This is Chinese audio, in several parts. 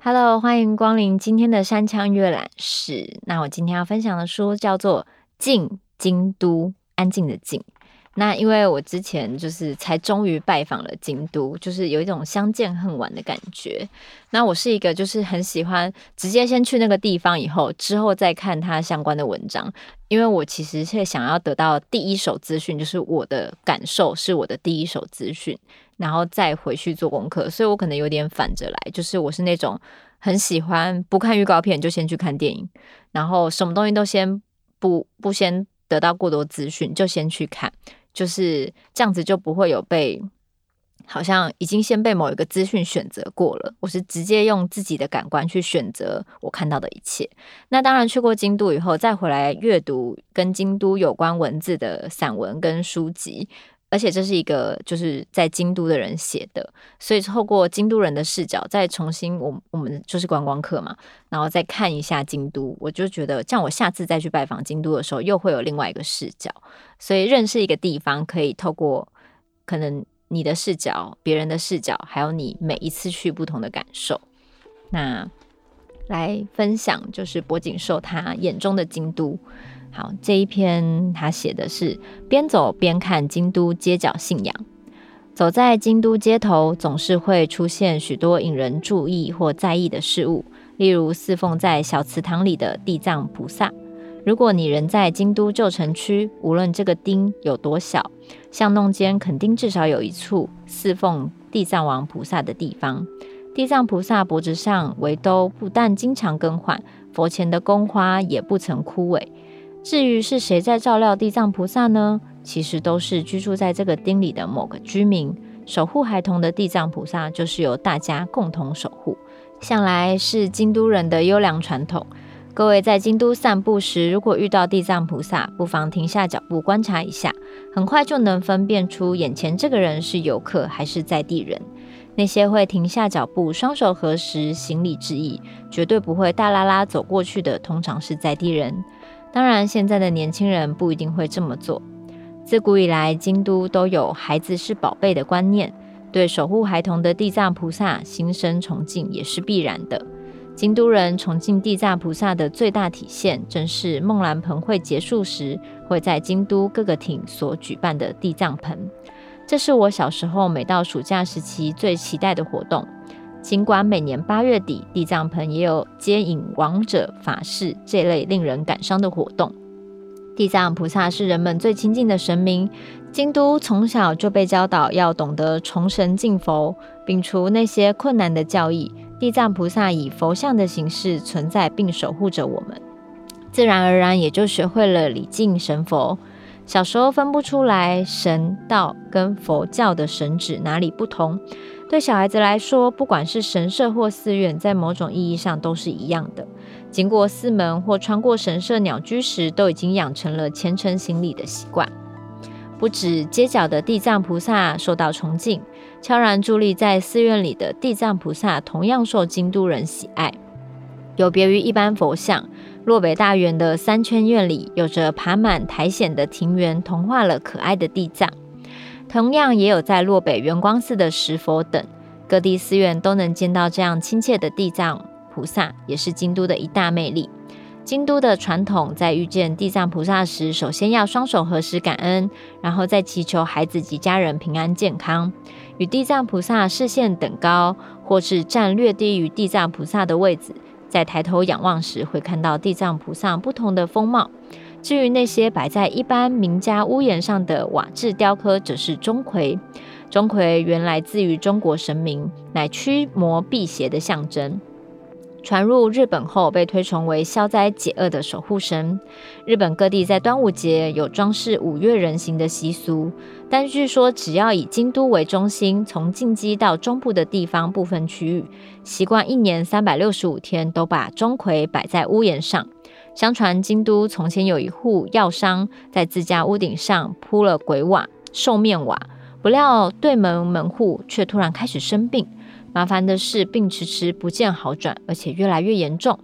Hello，欢迎光临今天的山枪阅览室。那我今天要分享的书叫做《静京都》，安静的静。那因为我之前就是才终于拜访了京都，就是有一种相见恨晚的感觉。那我是一个就是很喜欢直接先去那个地方，以后之后再看它相关的文章，因为我其实是想要得到第一手资讯，就是我的感受是我的第一手资讯，然后再回去做功课。所以我可能有点反着来，就是我是那种很喜欢不看预告片就先去看电影，然后什么东西都先不不先得到过多资讯就先去看。就是这样子，就不会有被好像已经先被某一个资讯选择过了。我是直接用自己的感官去选择我看到的一切。那当然，去过京都以后，再回来阅读跟京都有关文字的散文跟书籍。而且这是一个就是在京都的人写的，所以透过京都人的视角，再重新我我们就是观光客嘛，然后再看一下京都，我就觉得，这样我下次再去拜访京都的时候，又会有另外一个视角。所以认识一个地方，可以透过可能你的视角、别人的视角，还有你每一次去不同的感受。那来分享，就是柏景寿他眼中的京都。好，这一篇他写的是边走边看京都街角信仰。走在京都街头，总是会出现许多引人注意或在意的事物，例如侍奉在小祠堂里的地藏菩萨。如果你人在京都旧城区，无论这个町有多小，巷弄间肯定至少有一处侍奉地藏王菩萨的地方。地藏菩萨脖子上围兜不但经常更换，佛前的宫花也不曾枯萎。至于是谁在照料地藏菩萨呢？其实都是居住在这个町里的某个居民。守护孩童的地藏菩萨就是由大家共同守护，向来是京都人的优良传统。各位在京都散步时，如果遇到地藏菩萨，不妨停下脚步观察一下，很快就能分辨出眼前这个人是游客还是在地人。那些会停下脚步、双手合十行礼致意，绝对不会大剌剌走过去的，通常是在地人。当然，现在的年轻人不一定会这么做。自古以来，京都都有“孩子是宝贝”的观念，对守护孩童的地藏菩萨心生崇敬也是必然的。京都人崇敬地藏菩萨的最大体现，正是梦兰盆会结束时，会在京都各个町所举办的地藏盆。这是我小时候每到暑假时期最期待的活动。尽管每年八月底地藏盆也有接引亡者法事这类令人感伤的活动，地藏菩萨是人们最亲近的神明。京都从小就被教导要懂得崇神敬佛，摒除那些困难的教义。地藏菩萨以佛像的形式存在并守护着我们，自然而然也就学会了礼敬神佛。小时候分不出来神道跟佛教的神旨哪里不同。对小孩子来说，不管是神社或寺院，在某种意义上都是一样的。经过寺门或穿过神社鸟居时，都已经养成了虔诚行礼的习惯。不止街角的地藏菩萨受到崇敬，悄然伫立在寺院里的地藏菩萨同样受京都人喜爱。有别于一般佛像，洛北大园的三圈院里有着爬满苔藓的庭园，同化了可爱的地藏。同样也有在洛北圆光寺的石佛等各地寺院都能见到这样亲切的地藏菩萨，也是京都的一大魅力。京都的传统在遇见地藏菩萨时，首先要双手合十感恩，然后再祈求孩子及家人平安健康。与地藏菩萨视线等高，或是站略低于地藏菩萨的位置，在抬头仰望时，会看到地藏菩萨不同的风貌。至于那些摆在一般民家屋檐上的瓦制雕刻，则是钟馗。钟馗原来自于中国神明，乃驱魔辟邪的象征。传入日本后，被推崇为消灾解厄的守护神。日本各地在端午节有装饰五岳人形的习俗，但据说只要以京都为中心，从近畿到中部的地方部分区域，习惯一年三百六十五天都把钟馗摆在屋檐上。相传京都从前有一户药商，在自家屋顶上铺了鬼瓦、兽面瓦，不料对门门户却突然开始生病。麻烦的是，病迟迟不见好转，而且越来越严重。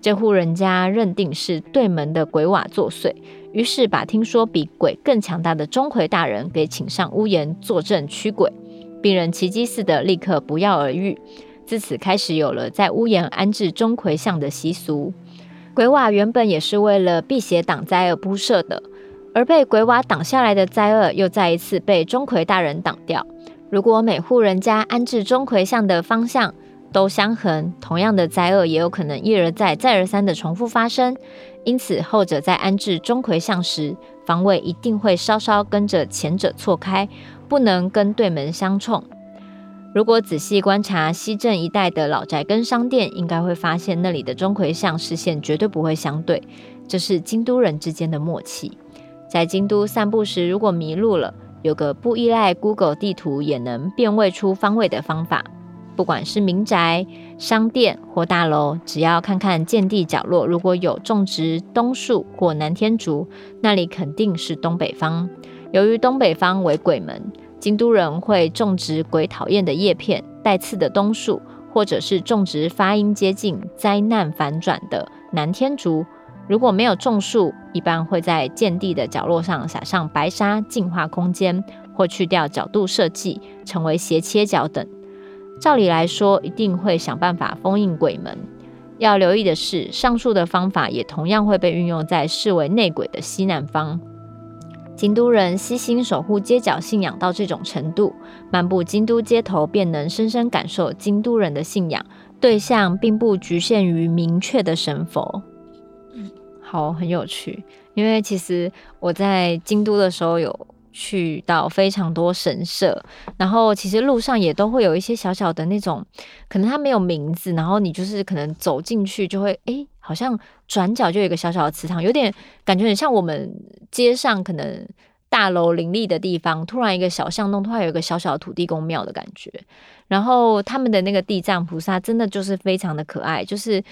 这户人家认定是对门的鬼瓦作祟，于是把听说比鬼更强大的钟馗大人给请上屋檐坐镇驱鬼，病人奇迹似的立刻不药而愈。自此开始有了在屋檐安置钟馗像的习俗。鬼瓦原本也是为了辟邪挡灾而铺设的，而被鬼瓦挡下来的灾厄又再一次被钟馗大人挡掉。如果每户人家安置钟馗像的方向都相横，同样的灾厄也有可能一而再、再而三的重复发生。因此，后者在安置钟馗像时，方位一定会稍稍跟着前者错开，不能跟对门相冲。如果仔细观察西镇一带的老宅跟商店，应该会发现那里的钟馗像视线绝对不会相对，这是京都人之间的默契。在京都散步时，如果迷路了，有个不依赖 Google 地图也能辨位出方位的方法。不管是民宅、商店或大楼，只要看看见地角落，如果有种植冬树或南天竹，那里肯定是东北方。由于东北方为鬼门，京都人会种植鬼讨厌的叶片、带刺的冬树，或者是种植发音接近灾难反转的南天竹。如果没有种树，一般会在见地的角落上撒上白沙，净化空间，或去掉角度设计，成为斜切角等。照理来说，一定会想办法封印鬼门。要留意的是，上述的方法也同样会被运用在视为内鬼的西南方。京都人悉心守护街角信仰到这种程度，漫步京都街头便能深深感受京都人的信仰对象，并不局限于明确的神佛。嗯好，很有趣，因为其实我在京都的时候有去到非常多神社，然后其实路上也都会有一些小小的那种，可能它没有名字，然后你就是可能走进去就会，诶，好像转角就有一个小小的祠堂，有点感觉很像我们街上可能大楼林立的地方，突然一个小巷弄，突然有一个小小的土地公庙的感觉，然后他们的那个地藏菩萨真的就是非常的可爱，就是。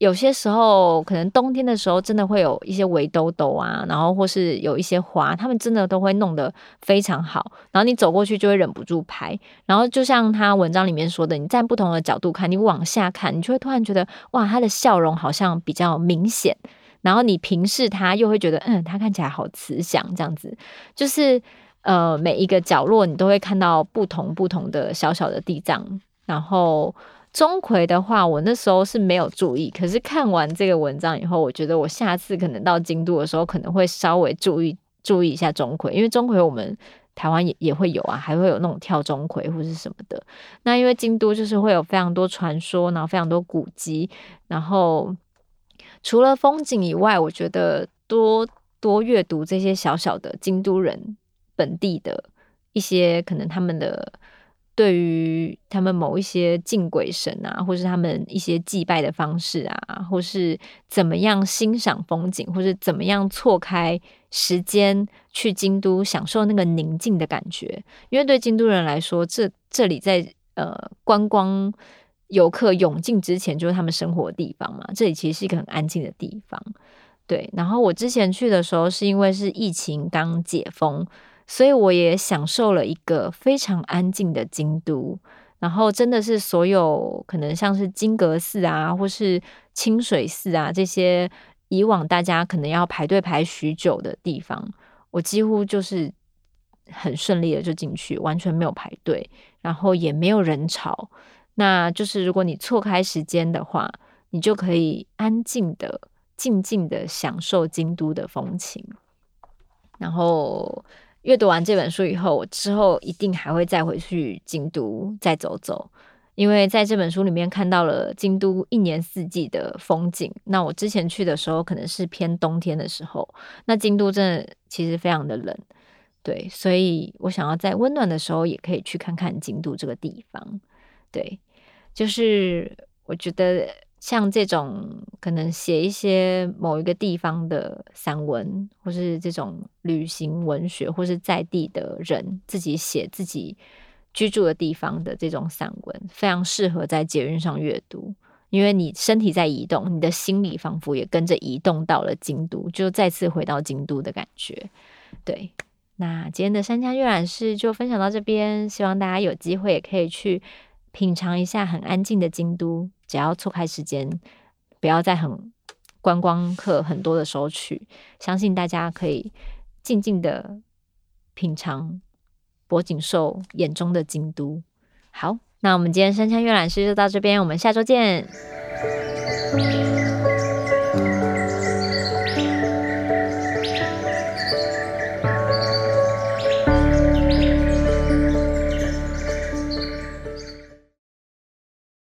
有些时候，可能冬天的时候，真的会有一些围兜兜啊，然后或是有一些花，他们真的都会弄得非常好。然后你走过去就会忍不住拍。然后就像他文章里面说的，你站不同的角度看，你往下看，你就会突然觉得，哇，他的笑容好像比较明显。然后你平视他，又会觉得，嗯，他看起来好慈祥，这样子。就是呃，每一个角落你都会看到不同不同的小小的地藏，然后。钟馗的话，我那时候是没有注意，可是看完这个文章以后，我觉得我下次可能到京都的时候，可能会稍微注意注意一下钟馗，因为钟馗我们台湾也也会有啊，还会有那种跳钟馗或是什么的。那因为京都就是会有非常多传说，然后非常多古迹，然后除了风景以外，我觉得多多阅读这些小小的。京都人本地的。一些可能他们的。对于他们某一些敬鬼神啊，或是他们一些祭拜的方式啊，或是怎么样欣赏风景，或是怎么样错开时间去京都享受那个宁静的感觉，因为对京都人来说，这这里在呃观光游客涌进之前就是他们生活的地方嘛，这里其实是一个很安静的地方。对，然后我之前去的时候是因为是疫情刚解封。所以我也享受了一个非常安静的京都，然后真的是所有可能像是金阁寺啊，或是清水寺啊这些以往大家可能要排队排许久的地方，我几乎就是很顺利的就进去，完全没有排队，然后也没有人潮。那就是如果你错开时间的话，你就可以安静的、静静的享受京都的风情，然后。阅读完这本书以后，我之后一定还会再回去京都再走走，因为在这本书里面看到了京都一年四季的风景。那我之前去的时候可能是偏冬天的时候，那京都真的其实非常的冷，对，所以我想要在温暖的时候也可以去看看京都这个地方。对，就是我觉得。像这种可能写一些某一个地方的散文，或是这种旅行文学，或是在地的人自己写自己居住的地方的这种散文，非常适合在捷运上阅读，因为你身体在移动，你的心里仿佛也跟着移动到了京都，就再次回到京都的感觉。对，那今天的山家阅览室就分享到这边，希望大家有机会也可以去品尝一下很安静的京都。只要错开时间，不要再很观光客很多的时候去，相信大家可以静静的品尝博景寿眼中的京都。好，那我们今天山羌阅览室就到这边，我们下周见。